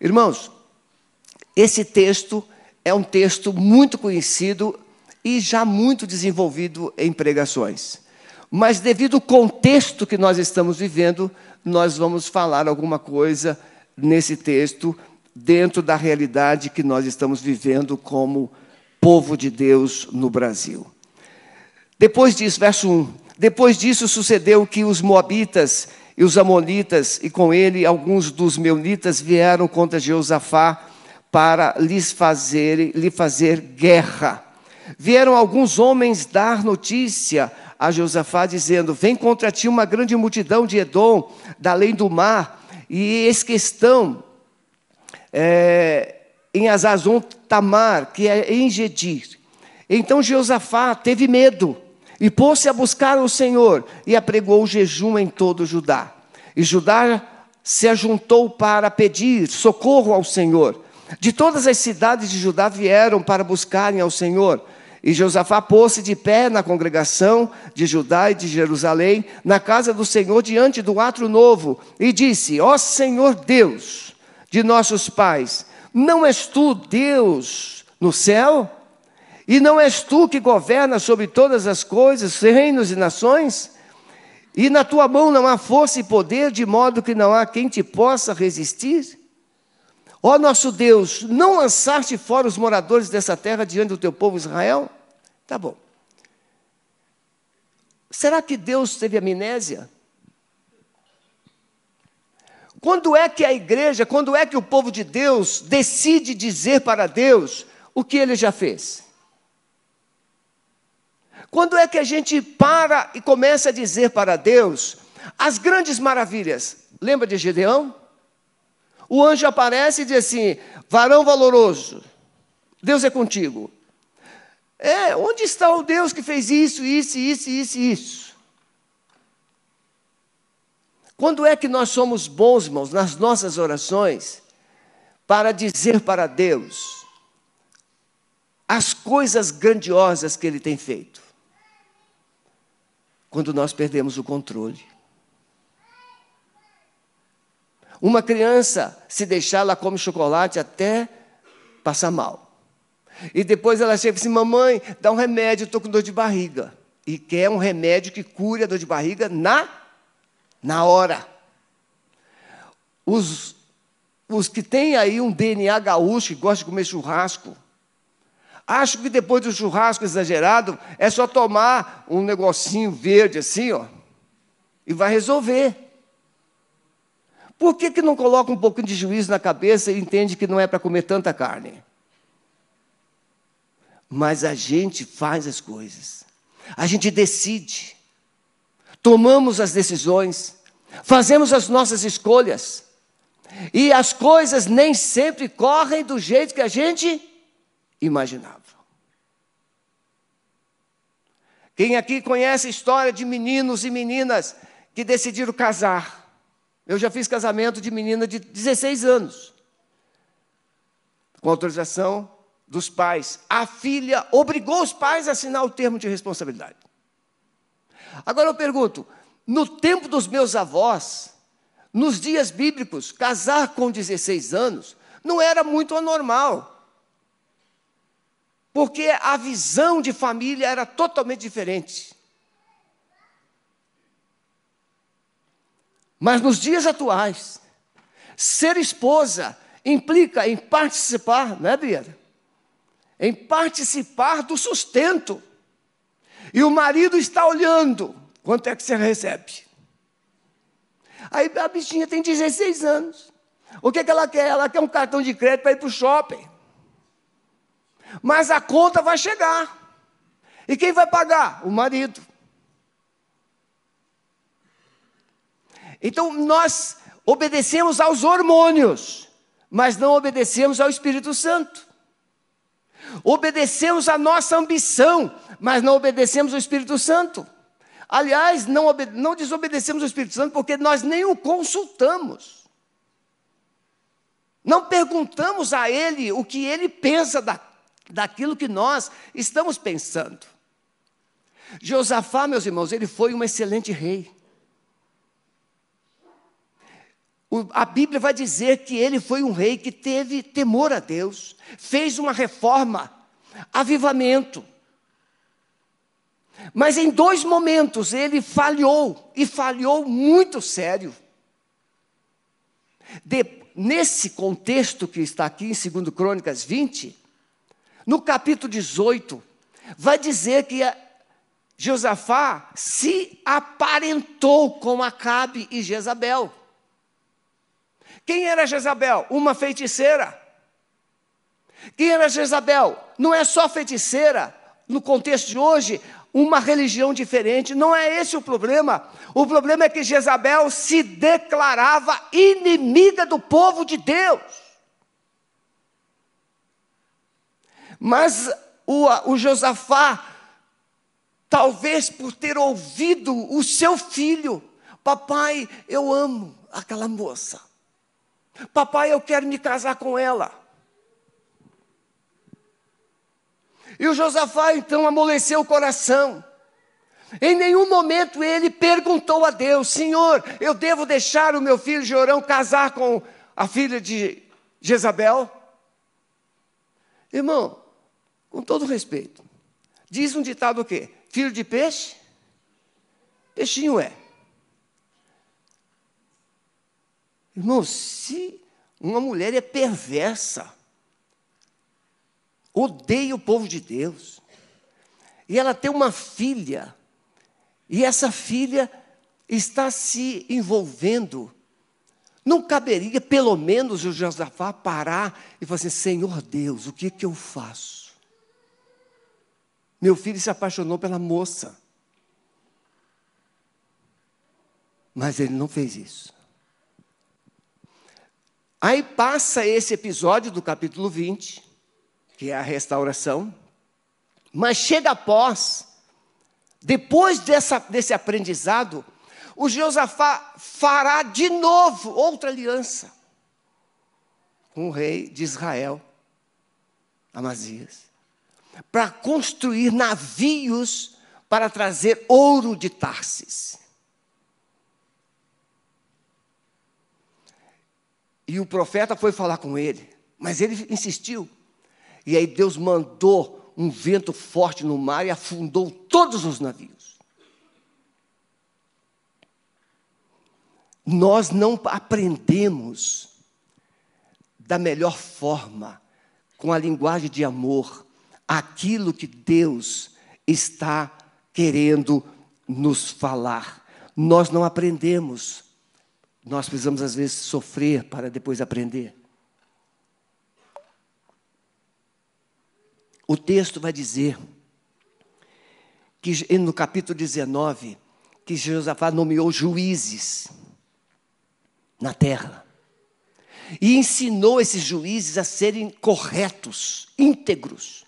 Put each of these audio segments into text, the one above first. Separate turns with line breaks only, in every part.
Irmãos, esse texto é um texto muito conhecido e já muito desenvolvido em pregações. Mas, devido ao contexto que nós estamos vivendo, nós vamos falar alguma coisa nesse texto, dentro da realidade que nós estamos vivendo como povo de Deus no Brasil. Depois disso, verso 1: Depois disso sucedeu que os Moabitas e os Amonitas, e com ele alguns dos Meunitas, vieram contra Jeosafá para lhes fazer, lhe fazer guerra. Vieram alguns homens dar notícia a Josafá, dizendo: Vem contra ti uma grande multidão de Edom, da além do mar, e eis que estão é, em Azazon Tamar, que é em Gedir. Então Josafá teve medo e pôs-se a buscar o Senhor e apregou o jejum em todo Judá. E Judá se ajuntou para pedir socorro ao Senhor. De todas as cidades de Judá vieram para buscarem ao Senhor. E Josafá pôs-se de pé na congregação de Judá e de Jerusalém, na casa do Senhor, diante do atro novo, e disse: Ó Senhor Deus de nossos pais, não és tu Deus no céu? E não és tu que governas sobre todas as coisas, reinos e nações? E na tua mão não há força e poder, de modo que não há quem te possa resistir? Ó nosso Deus, não lançaste fora os moradores dessa terra diante do teu povo Israel? Tá bom. Será que Deus teve amnésia? Quando é que a igreja, quando é que o povo de Deus decide dizer para Deus o que ele já fez? Quando é que a gente para e começa a dizer para Deus as grandes maravilhas? Lembra de Gedeão? o anjo aparece e diz assim: varão valoroso, Deus é contigo. É, onde está o Deus que fez isso, isso, isso, isso, isso? Quando é que nós somos bons, irmãos, nas nossas orações, para dizer para Deus as coisas grandiosas que Ele tem feito? Quando nós perdemos o controle. Uma criança, se deixar, ela come chocolate até passar mal. E depois ela chega e diz assim, mamãe, dá um remédio, estou com dor de barriga. E quer um remédio que cure a dor de barriga na, na hora. Os, os que têm aí um DNA gaúcho, que gostam de comer churrasco, acham que depois do churrasco exagerado, é só tomar um negocinho verde assim, ó, e vai resolver. Por que, que não coloca um pouquinho de juízo na cabeça e entende que não é para comer tanta carne? Mas a gente faz as coisas, a gente decide, tomamos as decisões, fazemos as nossas escolhas, e as coisas nem sempre correm do jeito que a gente imaginava. Quem aqui conhece a história de meninos e meninas que decidiram casar? Eu já fiz casamento de menina de 16 anos, com autorização dos pais. A filha obrigou os pais a assinar o termo de responsabilidade. Agora eu pergunto: no tempo dos meus avós, nos dias bíblicos, casar com 16 anos não era muito anormal. Porque a visão de família era totalmente diferente. Mas nos dias atuais, ser esposa implica em participar, não é, Bia? Em participar do sustento. E o marido está olhando quanto é que você recebe. Aí a bichinha tem 16 anos. O que, é que ela quer? Ela quer um cartão de crédito para ir para o shopping. Mas a conta vai chegar. E quem vai pagar? O marido. Então nós obedecemos aos hormônios, mas não obedecemos ao Espírito Santo. Obedecemos à nossa ambição, mas não obedecemos ao Espírito Santo. Aliás, não, não desobedecemos ao Espírito Santo porque nós nem o consultamos. Não perguntamos a Ele o que Ele pensa da, daquilo que nós estamos pensando. Josafá, meus irmãos, ele foi um excelente rei. a Bíblia vai dizer que ele foi um rei que teve temor a Deus, fez uma reforma, avivamento. Mas em dois momentos ele falhou, e falhou muito sério. De, nesse contexto que está aqui em 2 Crônicas 20, no capítulo 18, vai dizer que Josafá se aparentou com Acabe e Jezabel. Quem era Jezabel? Uma feiticeira. Quem era Jezabel? Não é só feiticeira, no contexto de hoje, uma religião diferente. Não é esse o problema. O problema é que Jezabel se declarava inimiga do povo de Deus. Mas o, o Josafá, talvez por ter ouvido o seu filho, papai, eu amo aquela moça. Papai, eu quero me casar com ela. E o Josafá então amoleceu o coração. Em nenhum momento ele perguntou a Deus: Senhor, eu devo deixar o meu filho Jorão casar com a filha de Jezabel? Irmão, com todo respeito, diz um ditado o quê? Filho de peixe? Peixinho é. Irmão, se uma mulher é perversa, odeia o povo de Deus, e ela tem uma filha, e essa filha está se envolvendo, não caberia pelo menos o Josafá parar e falar assim: Senhor Deus, o que, que eu faço? Meu filho se apaixonou pela moça. Mas ele não fez isso. Aí passa esse episódio do capítulo 20, que é a restauração, mas chega após, depois dessa, desse aprendizado, o Josafá fará de novo outra aliança com o rei de Israel, Amazias, para construir navios para trazer ouro de Tarsis. E o profeta foi falar com ele, mas ele insistiu. E aí Deus mandou um vento forte no mar e afundou todos os navios. Nós não aprendemos da melhor forma, com a linguagem de amor, aquilo que Deus está querendo nos falar. Nós não aprendemos nós precisamos, às vezes, sofrer para depois aprender. O texto vai dizer que no capítulo 19, que Josafá nomeou juízes na terra. E ensinou esses juízes a serem corretos, íntegros,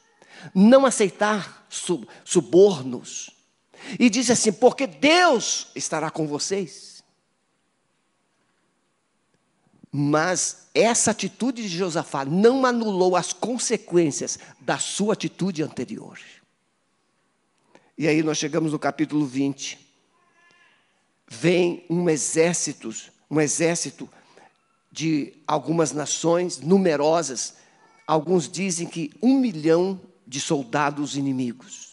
não aceitar subornos. E disse assim: porque Deus estará com vocês. Mas essa atitude de Josafá não anulou as consequências da sua atitude anterior. E aí nós chegamos no capítulo 20. Vem um exército, um exército de algumas nações numerosas. Alguns dizem que um milhão de soldados inimigos.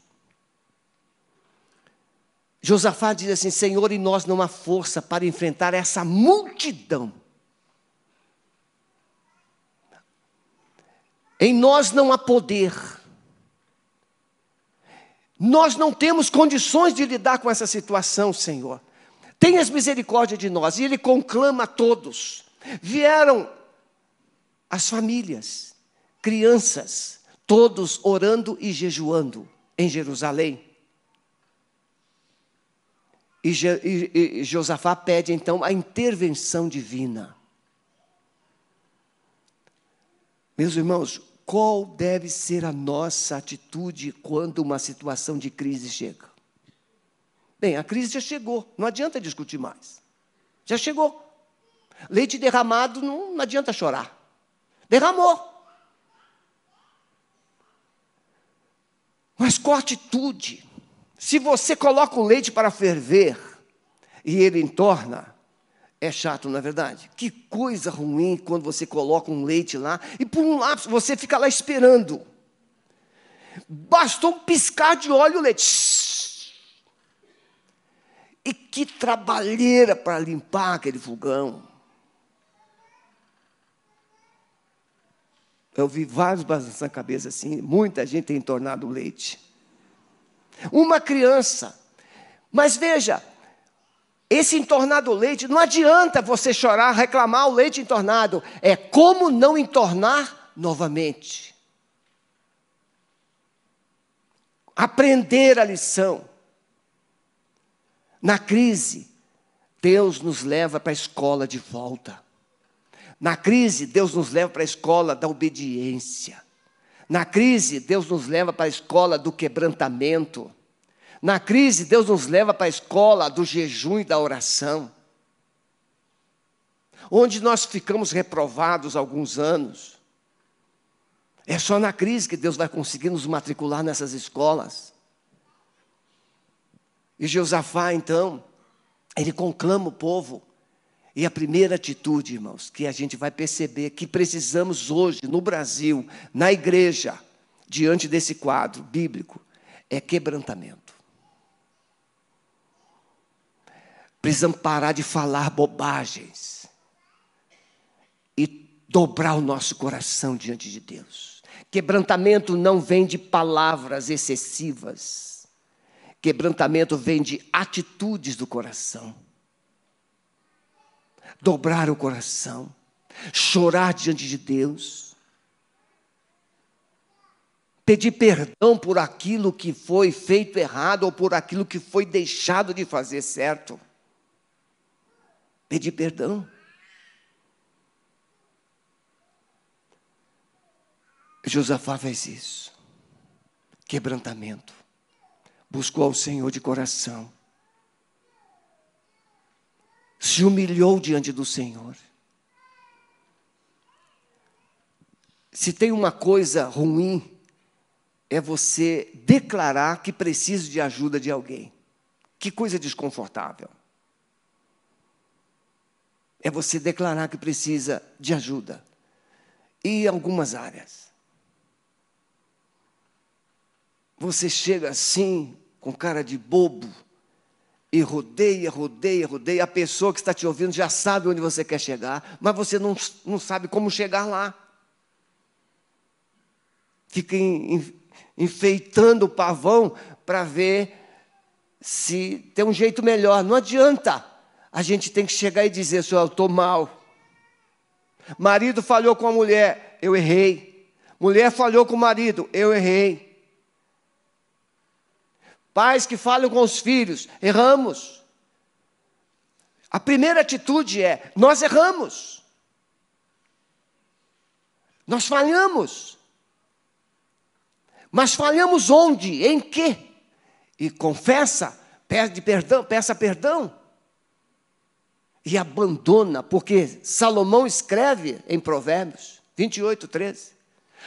Josafá diz assim: Senhor, em nós não há força para enfrentar essa multidão. Em nós não há poder. Nós não temos condições de lidar com essa situação, Senhor. Tenhas misericórdia de nós. E ele conclama a todos. Vieram as famílias, crianças, todos orando e jejuando em Jerusalém. E, e, e Josafá pede então a intervenção divina. Meus irmãos, qual deve ser a nossa atitude quando uma situação de crise chega? Bem, a crise já chegou, não adianta discutir mais. Já chegou. Leite derramado, não, não adianta chorar. Derramou. Mas qual atitude? Se você coloca o leite para ferver e ele entorna, É chato, não é verdade? Que coisa ruim quando você coloca um leite lá e por um lápis você fica lá esperando. Bastou um piscar de óleo o leite. E que trabalheira para limpar aquele fogão. Eu vi vários balançando a cabeça assim, muita gente tem tornado leite. Uma criança. Mas veja, esse entornado leite, não adianta você chorar, reclamar o leite entornado. É como não entornar novamente. Aprender a lição. Na crise, Deus nos leva para a escola de volta. Na crise, Deus nos leva para a escola da obediência. Na crise, Deus nos leva para a escola do quebrantamento. Na crise, Deus nos leva para a escola do jejum e da oração. Onde nós ficamos reprovados alguns anos. É só na crise que Deus vai conseguir nos matricular nessas escolas. E Josafá, então, ele conclama o povo. E a primeira atitude, irmãos, que a gente vai perceber que precisamos hoje, no Brasil, na igreja, diante desse quadro bíblico, é quebrantamento. Precisamos parar de falar bobagens e dobrar o nosso coração diante de Deus. Quebrantamento não vem de palavras excessivas. Quebrantamento vem de atitudes do coração. Dobrar o coração, chorar diante de Deus, pedir perdão por aquilo que foi feito errado ou por aquilo que foi deixado de fazer certo pedir perdão. Josafá fez isso. Quebrantamento. Buscou ao Senhor de coração. Se humilhou diante do Senhor. Se tem uma coisa ruim, é você declarar que precisa de ajuda de alguém. Que coisa desconfortável é você declarar que precisa de ajuda. E em algumas áreas. Você chega assim, com cara de bobo, e rodeia, rodeia, rodeia. A pessoa que está te ouvindo já sabe onde você quer chegar, mas você não, não sabe como chegar lá. Fica enfeitando o pavão para ver se tem um jeito melhor. Não adianta a gente tem que chegar e dizer: Senhor, eu estou mal. Marido falhou com a mulher, eu errei. Mulher falhou com o marido, eu errei. Pais que falham com os filhos, erramos. A primeira atitude é: nós erramos. Nós falhamos. Mas falhamos onde? Em quê? E confessa, pede perdão, peça perdão e abandona, porque Salomão escreve em Provérbios 28, 13.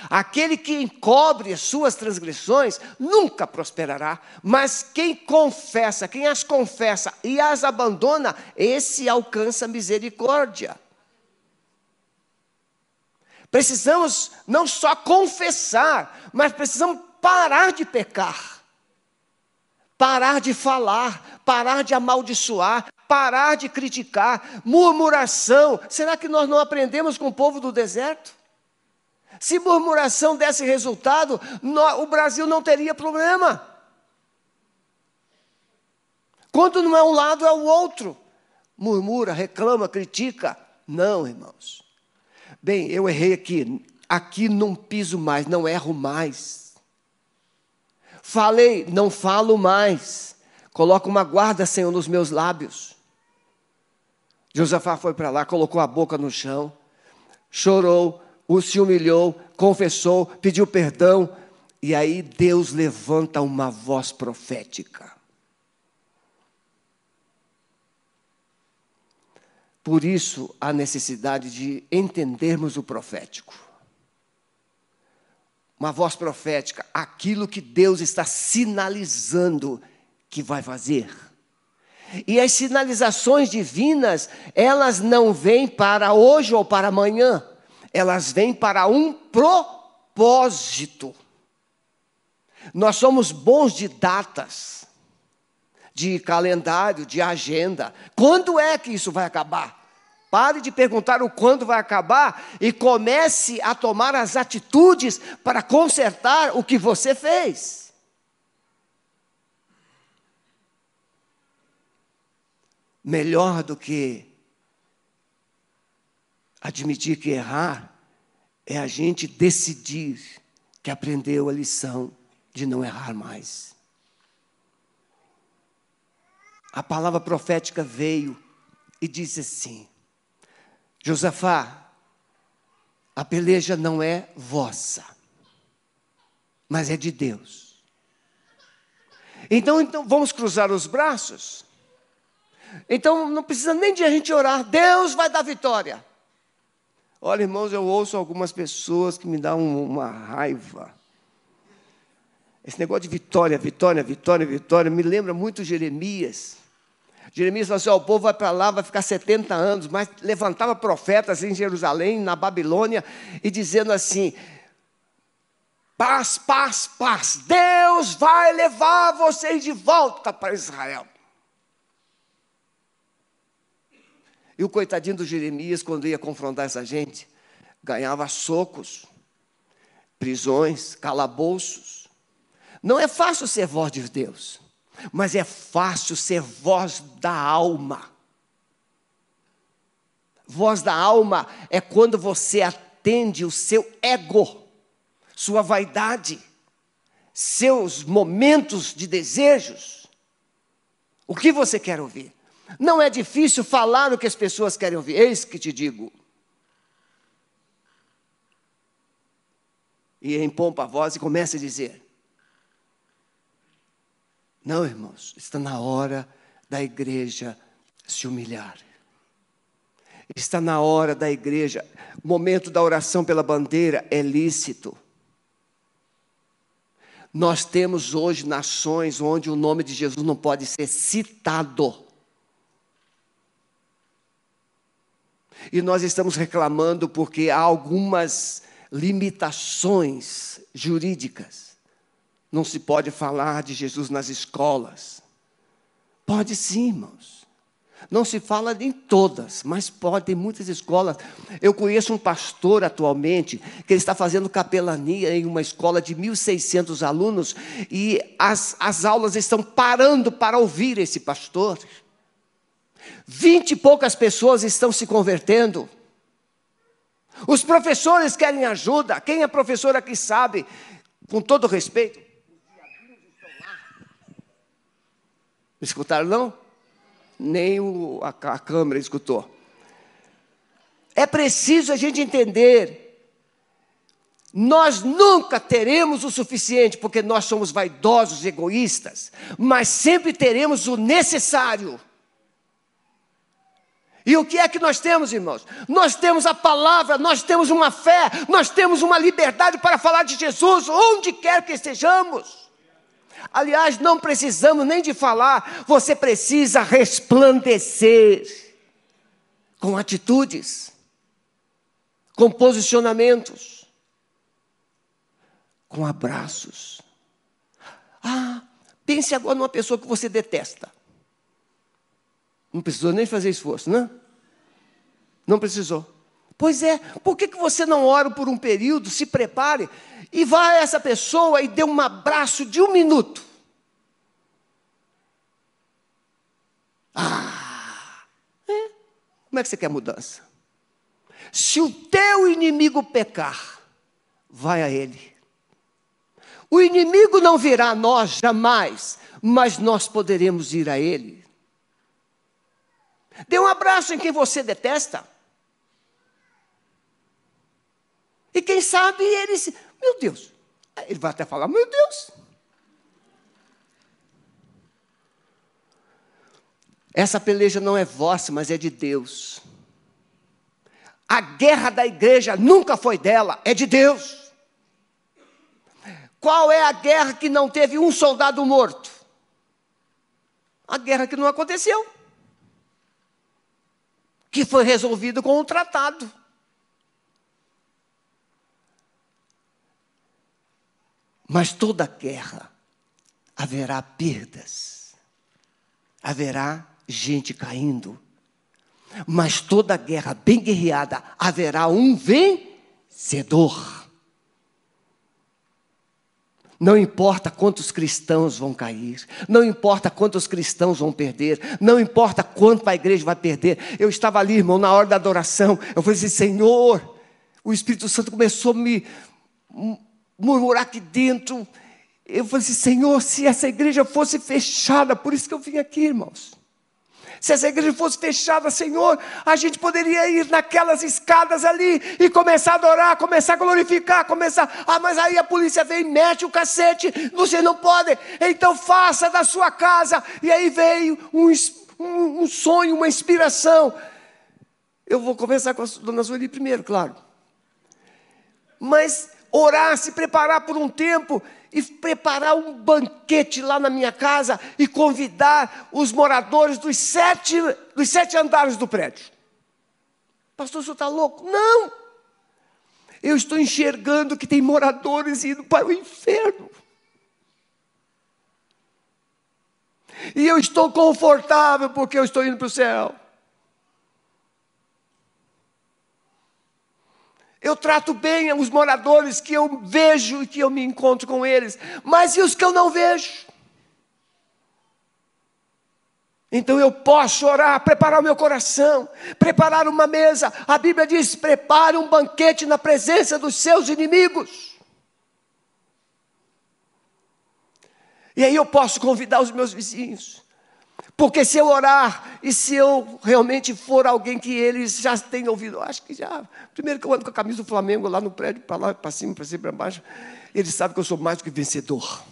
Aquele que encobre as suas transgressões nunca prosperará, mas quem confessa, quem as confessa e as abandona, esse alcança misericórdia. Precisamos não só confessar, mas precisamos parar de pecar, parar de falar, parar de amaldiçoar, parar de criticar, murmuração. Será que nós não aprendemos com o povo do deserto? Se murmuração desse resultado, o Brasil não teria problema. Quando não é um lado, é o outro. Murmura, reclama, critica. Não, irmãos. Bem, eu errei aqui. Aqui não piso mais, não erro mais. Falei, não falo mais. Coloco uma guarda, Senhor, nos meus lábios. Josafá foi para lá, colocou a boca no chão, chorou, o se humilhou, confessou, pediu perdão, e aí Deus levanta uma voz profética. Por isso, a necessidade de entendermos o profético. Uma voz profética, aquilo que Deus está sinalizando que vai fazer. E as sinalizações divinas, elas não vêm para hoje ou para amanhã, elas vêm para um propósito. Nós somos bons de datas, de calendário, de agenda. Quando é que isso vai acabar? Pare de perguntar o quando vai acabar e comece a tomar as atitudes para consertar o que você fez. melhor do que admitir que errar é a gente decidir que aprendeu a lição de não errar mais. A palavra profética veio e disse assim: Josafá, a peleja não é vossa, mas é de Deus. Então, então vamos cruzar os braços então não precisa nem de a gente orar, Deus vai dar vitória. Olha, irmãos, eu ouço algumas pessoas que me dão uma raiva. Esse negócio de vitória, vitória, vitória, vitória, me lembra muito Jeremias. Jeremias falou assim: oh, o povo vai para lá, vai ficar 70 anos, mas levantava profetas em Jerusalém, na Babilônia, e dizendo assim: paz, paz, paz, Deus vai levar vocês de volta para Israel. E o coitadinho do Jeremias, quando ia confrontar essa gente, ganhava socos, prisões, calabouços. Não é fácil ser voz de Deus, mas é fácil ser voz da alma. Voz da alma é quando você atende o seu ego, sua vaidade, seus momentos de desejos. O que você quer ouvir? Não é difícil falar o que as pessoas querem ouvir. Eis que te digo. E empompa a voz e começa a dizer: Não, irmãos, está na hora da igreja se humilhar. Está na hora da igreja. O momento da oração pela bandeira é lícito. Nós temos hoje nações onde o nome de Jesus não pode ser citado. E nós estamos reclamando porque há algumas limitações jurídicas. Não se pode falar de Jesus nas escolas. Pode sim, irmãos. Não se fala em todas, mas pode, tem muitas escolas. Eu conheço um pastor atualmente que ele está fazendo capelania em uma escola de 1.600 alunos e as, as aulas estão parando para ouvir esse pastor. Vinte e poucas pessoas estão se convertendo. Os professores querem ajuda. Quem é professor aqui sabe, com todo respeito. Escutaram não? Nem o, a, a câmera escutou. É preciso a gente entender. Nós nunca teremos o suficiente, porque nós somos vaidosos, egoístas, mas sempre teremos o necessário. E o que é que nós temos, irmãos? Nós temos a palavra, nós temos uma fé, nós temos uma liberdade para falar de Jesus onde quer que estejamos. Aliás, não precisamos nem de falar, você precisa resplandecer com atitudes, com posicionamentos, com abraços. Ah, pense agora numa pessoa que você detesta. Não precisou nem fazer esforço, né? Não precisou. Pois é, por que, que você não ora por um período, se prepare e vá a essa pessoa e dê um abraço de um minuto? Ah, é? como é que você quer mudança? Se o teu inimigo pecar, vai a ele. O inimigo não virá a nós jamais, mas nós poderemos ir a ele. Dê um abraço em quem você detesta. E quem sabe ele, meu Deus, ele vai até falar, meu Deus. Essa peleja não é vossa, mas é de Deus. A guerra da igreja nunca foi dela, é de Deus. Qual é a guerra que não teve um soldado morto? a guerra que não aconteceu, que foi resolvida com um tratado. Mas toda guerra haverá perdas, haverá gente caindo, mas toda guerra bem guerreada haverá um vencedor. Não importa quantos cristãos vão cair, não importa quantos cristãos vão perder, não importa quanto a igreja vai perder. Eu estava ali, irmão, na hora da adoração, eu falei assim: Senhor, o Espírito Santo começou a me murmurar aqui dentro. Eu falei assim: Senhor, se essa igreja fosse fechada, por isso que eu vim aqui, irmãos. Se essa igreja fosse fechada, Senhor, a gente poderia ir naquelas escadas ali e começar a adorar, começar a glorificar, começar. Ah, mas aí a polícia vem e mete o cacete, você não pode, então faça da sua casa. E aí veio um, um, um sonho, uma inspiração. Eu vou conversar com a dona Sueli primeiro, claro. Mas orar, se preparar por um tempo e preparar um banquete lá na minha casa e convidar os moradores dos sete, dos sete andares do prédio. Pastor, o senhor está louco? Não! Eu estou enxergando que tem moradores indo para o inferno. E eu estou confortável porque eu estou indo para o céu. Eu trato bem os moradores que eu vejo e que eu me encontro com eles, mas e os que eu não vejo? Então eu posso orar, preparar o meu coração, preparar uma mesa. A Bíblia diz: prepare um banquete na presença dos seus inimigos. E aí eu posso convidar os meus vizinhos. Porque se eu orar e se eu realmente for alguém que eles já têm ouvido, acho que já. Primeiro que eu ando com a camisa do Flamengo lá no prédio, para lá, para cima, para cima, para baixo, eles sabem que eu sou mais do que vencedor.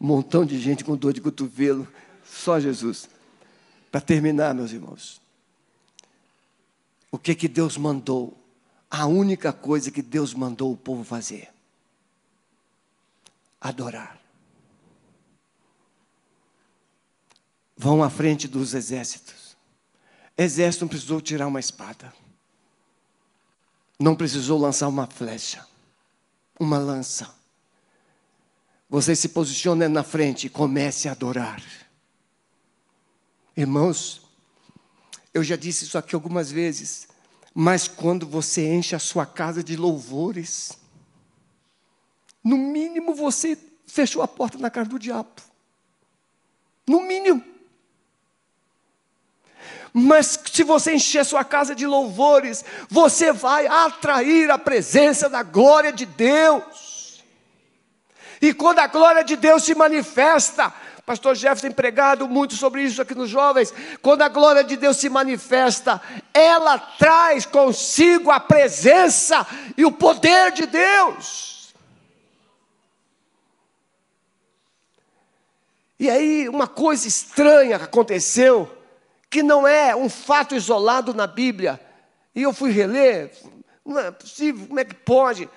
Um montão de gente com dor de cotovelo, só Jesus. Para terminar, meus irmãos, o que que Deus mandou a única coisa que Deus mandou o povo fazer: adorar. Vão à frente dos exércitos. Exército não precisou tirar uma espada, não precisou lançar uma flecha, uma lança. Você se posiciona na frente e comece a adorar. Irmãos, eu já disse isso aqui algumas vezes. Mas quando você enche a sua casa de louvores, no mínimo você fechou a porta na cara do diabo. No mínimo. Mas se você encher a sua casa de louvores, você vai atrair a presença da glória de Deus. E quando a glória de Deus se manifesta, Pastor Jeff tem pregado muito sobre isso aqui nos jovens. Quando a glória de Deus se manifesta, ela traz consigo a presença e o poder de Deus. E aí, uma coisa estranha aconteceu, que não é um fato isolado na Bíblia. E eu fui reler, não é possível, como é que pode?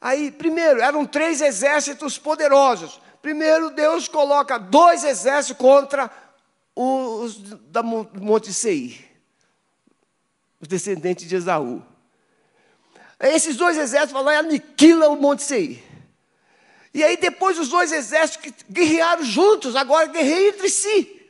Aí, primeiro, eram três exércitos poderosos. Primeiro, Deus coloca dois exércitos contra os da Monte Seir, os descendentes de Esaú. Esses dois exércitos vão lá e aniquilam o Monte Seir. E aí depois os dois exércitos que guerrearam juntos, agora guerreiam entre si.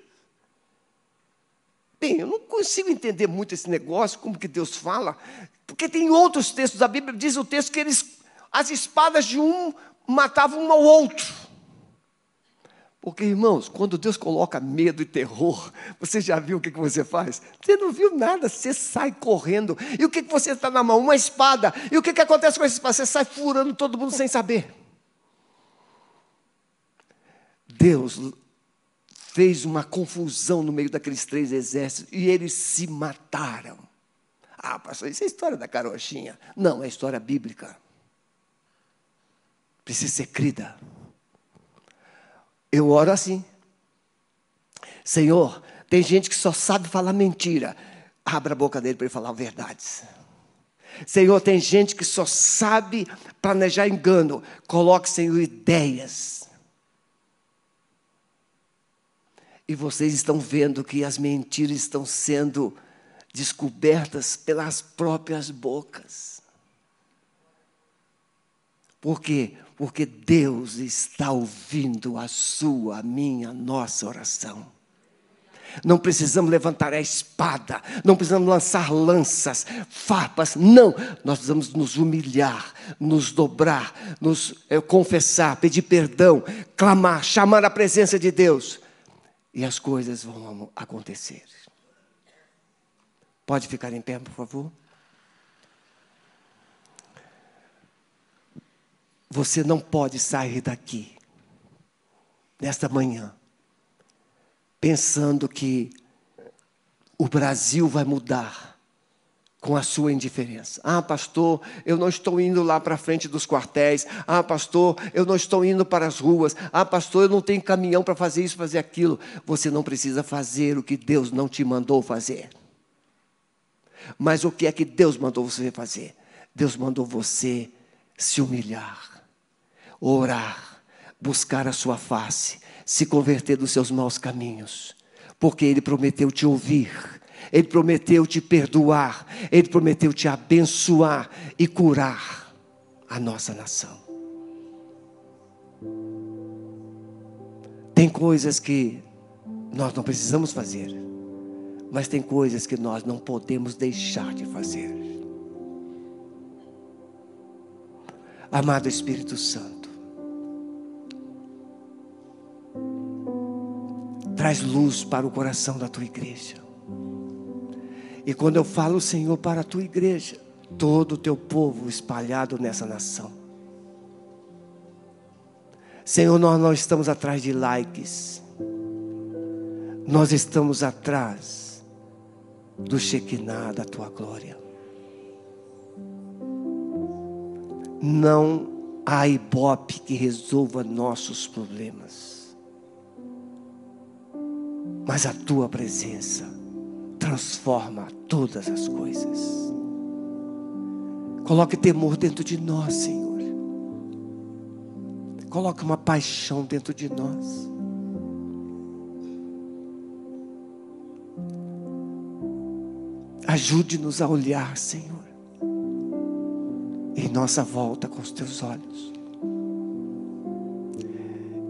Bem, eu não consigo entender muito esse negócio, como que Deus fala, porque tem outros textos da Bíblia, diz o texto que eles, as espadas de um matavam um ao outro. Porque, irmãos, quando Deus coloca medo e terror, você já viu o que, você faz? Você não viu nada, você sai correndo. E o que, que você está na mão? Uma espada. E o que, que acontece com essa espada? Você sai furando todo mundo sem saber. Deus fez uma confusão no meio daqueles três exércitos e eles se mataram. Ah, pastor, isso é história da carochinha. Não, é história bíblica. Precisa ser crida. Eu oro assim. Senhor, tem gente que só sabe falar mentira. Abra a boca dele para ele falar verdades. Senhor, tem gente que só sabe planejar engano. Coloque, Senhor, ideias. E vocês estão vendo que as mentiras estão sendo descobertas pelas próprias bocas. Por quê? Porque Deus está ouvindo a sua, a minha, a nossa oração. Não precisamos levantar a espada, não precisamos lançar lanças, farpas, não. Nós precisamos nos humilhar, nos dobrar, nos é, confessar, pedir perdão, clamar, chamar a presença de Deus. E as coisas vão acontecer. Pode ficar em pé, por favor? Você não pode sair daqui, nesta manhã, pensando que o Brasil vai mudar com a sua indiferença. Ah, pastor, eu não estou indo lá para frente dos quartéis. Ah, pastor, eu não estou indo para as ruas. Ah, pastor, eu não tenho caminhão para fazer isso, fazer aquilo. Você não precisa fazer o que Deus não te mandou fazer. Mas o que é que Deus mandou você fazer? Deus mandou você se humilhar, orar, buscar a sua face, se converter dos seus maus caminhos, porque Ele prometeu te ouvir, Ele prometeu te perdoar, Ele prometeu te abençoar e curar a nossa nação. Tem coisas que nós não precisamos fazer mas tem coisas que nós não podemos deixar de fazer. Amado Espírito Santo, traz luz para o coração da tua igreja. E quando eu falo, Senhor, para a tua igreja, todo o teu povo espalhado nessa nação. Senhor, nós não estamos atrás de likes, nós estamos atrás do Shekinah da tua glória. Não há ibope que resolva nossos problemas, mas a tua presença transforma todas as coisas. Coloque temor dentro de nós, Senhor. Coloque uma paixão dentro de nós. Ajude-nos a olhar, Senhor, em nossa volta com os teus olhos.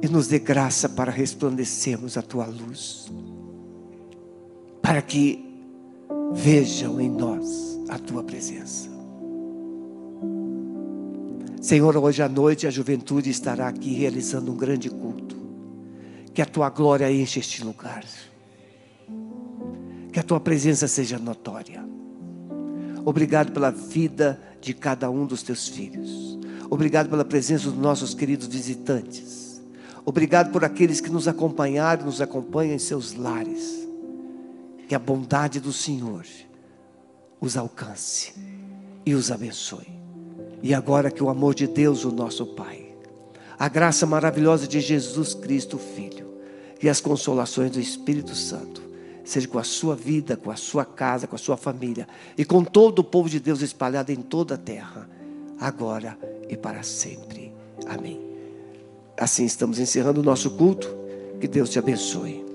E nos dê graça para resplandecermos a tua luz, para que vejam em nós a tua presença. Senhor, hoje à noite a juventude estará aqui realizando um grande culto. Que a tua glória enche este lugar que a tua presença seja notória. Obrigado pela vida de cada um dos teus filhos. Obrigado pela presença dos nossos queridos visitantes. Obrigado por aqueles que nos acompanharam, nos acompanham em seus lares. Que a bondade do Senhor os alcance e os abençoe. E agora que o amor de Deus, o nosso Pai, a graça maravilhosa de Jesus Cristo, Filho, e as consolações do Espírito Santo seja com a sua vida, com a sua casa, com a sua família e com todo o povo de Deus espalhado em toda a terra, agora e para sempre. Amém. Assim estamos encerrando o nosso culto. Que Deus te abençoe.